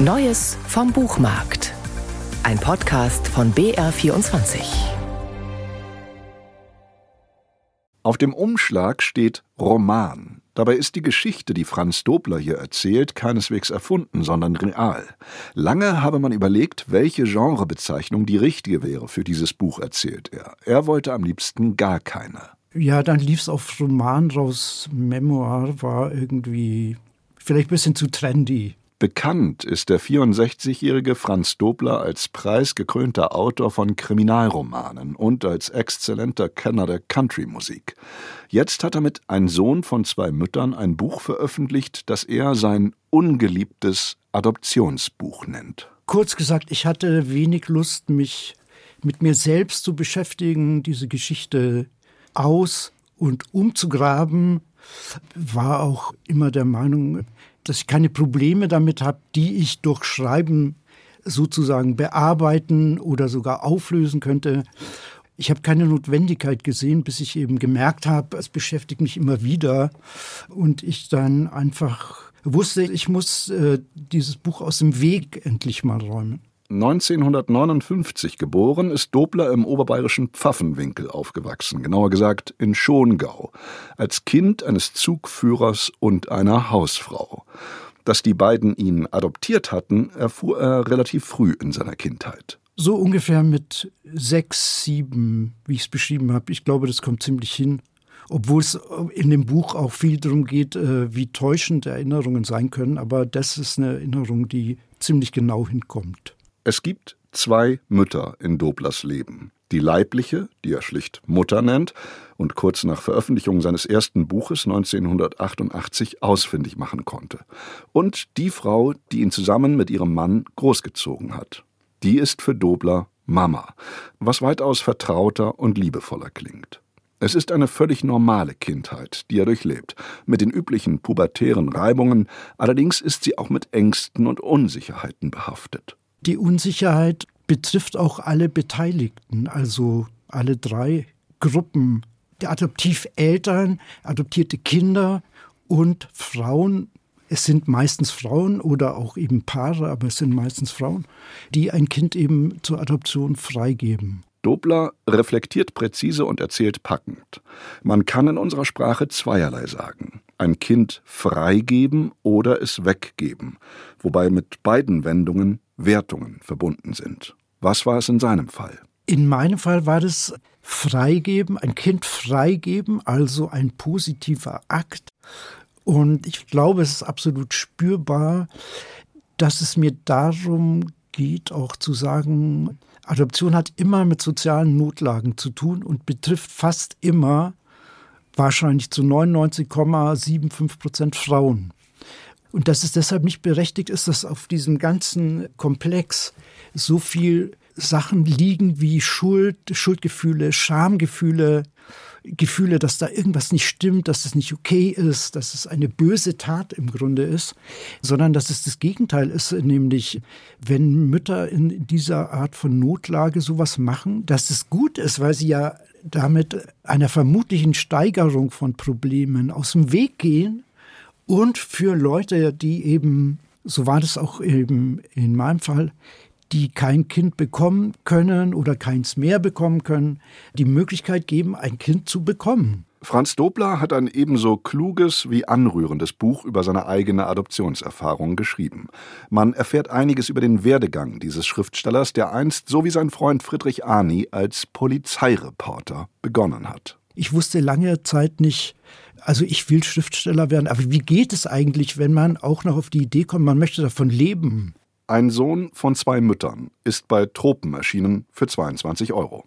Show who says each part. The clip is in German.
Speaker 1: Neues vom Buchmarkt. Ein Podcast von BR24.
Speaker 2: Auf dem Umschlag steht Roman. Dabei ist die Geschichte, die Franz Dobler hier erzählt, keineswegs erfunden, sondern real. Lange habe man überlegt, welche Genrebezeichnung die richtige wäre für dieses Buch, erzählt er. Er wollte am liebsten gar keine.
Speaker 3: Ja, dann lief es auf Roman raus. Memoir war irgendwie vielleicht ein bisschen zu trendy.
Speaker 2: Bekannt ist der 64-jährige Franz Dobler als preisgekrönter Autor von Kriminalromanen und als exzellenter Kenner der Country-Musik. Jetzt hat er mit Ein Sohn von zwei Müttern ein Buch veröffentlicht, das er sein ungeliebtes Adoptionsbuch nennt.
Speaker 3: Kurz gesagt, ich hatte wenig Lust, mich mit mir selbst zu beschäftigen, diese Geschichte aus und umzugraben, war auch immer der Meinung, dass ich keine Probleme damit habe, die ich durch Schreiben sozusagen bearbeiten oder sogar auflösen könnte. Ich habe keine Notwendigkeit gesehen, bis ich eben gemerkt habe, es beschäftigt mich immer wieder und ich dann einfach wusste, ich muss äh, dieses Buch aus dem Weg endlich mal räumen.
Speaker 2: 1959 geboren, ist Dobler im oberbayerischen Pfaffenwinkel aufgewachsen, genauer gesagt in Schongau, als Kind eines Zugführers und einer Hausfrau. Dass die beiden ihn adoptiert hatten, erfuhr er relativ früh in seiner Kindheit.
Speaker 3: So ungefähr mit sechs, sieben, wie ich es beschrieben habe. Ich glaube, das kommt ziemlich hin. Obwohl es in dem Buch auch viel darum geht, äh, wie täuschend Erinnerungen sein können. Aber das ist eine Erinnerung, die ziemlich genau hinkommt.
Speaker 2: Es gibt zwei Mütter in Doblers Leben. Die leibliche, die er schlicht Mutter nennt und kurz nach Veröffentlichung seines ersten Buches 1988 ausfindig machen konnte. Und die Frau, die ihn zusammen mit ihrem Mann großgezogen hat. Die ist für Dobler Mama, was weitaus vertrauter und liebevoller klingt. Es ist eine völlig normale Kindheit, die er durchlebt, mit den üblichen pubertären Reibungen, allerdings ist sie auch mit Ängsten und Unsicherheiten behaftet.
Speaker 3: Die Unsicherheit betrifft auch alle Beteiligten, also alle drei Gruppen. Die Adoptiveltern, adoptierte Kinder und Frauen. Es sind meistens Frauen oder auch eben Paare, aber es sind meistens Frauen, die ein Kind eben zur Adoption freigeben.
Speaker 2: Dobler reflektiert präzise und erzählt packend. Man kann in unserer Sprache zweierlei sagen. Ein Kind freigeben oder es weggeben, wobei mit beiden Wendungen Wertungen verbunden sind. Was war es in seinem Fall?
Speaker 3: In meinem Fall war das Freigeben, ein Kind freigeben, also ein positiver Akt. Und ich glaube, es ist absolut spürbar, dass es mir darum geht, auch zu sagen, Adoption hat immer mit sozialen Notlagen zu tun und betrifft fast immer, wahrscheinlich zu 99,75 Prozent Frauen. Und dass es deshalb nicht berechtigt ist, dass auf diesem ganzen Komplex so viel Sachen liegen wie Schuld, Schuldgefühle, Schamgefühle, Gefühle, dass da irgendwas nicht stimmt, dass es nicht okay ist, dass es eine böse Tat im Grunde ist, sondern dass es das Gegenteil ist, nämlich wenn Mütter in dieser Art von Notlage sowas machen, dass es gut ist, weil sie ja damit einer vermutlichen Steigerung von Problemen aus dem Weg gehen und für Leute, die eben, so war das auch eben in meinem Fall, die kein Kind bekommen können oder keins mehr bekommen können, die Möglichkeit geben, ein Kind zu bekommen.
Speaker 2: Franz Dobler hat ein ebenso kluges wie anrührendes Buch über seine eigene Adoptionserfahrung geschrieben. Man erfährt einiges über den Werdegang dieses Schriftstellers, der einst, so wie sein Freund Friedrich Arni, als Polizeireporter begonnen hat.
Speaker 3: Ich wusste lange Zeit nicht, also ich will Schriftsteller werden, aber wie geht es eigentlich, wenn man auch noch auf die Idee kommt, man möchte davon leben?
Speaker 2: Ein Sohn von zwei Müttern ist bei Tropen erschienen für 22 Euro.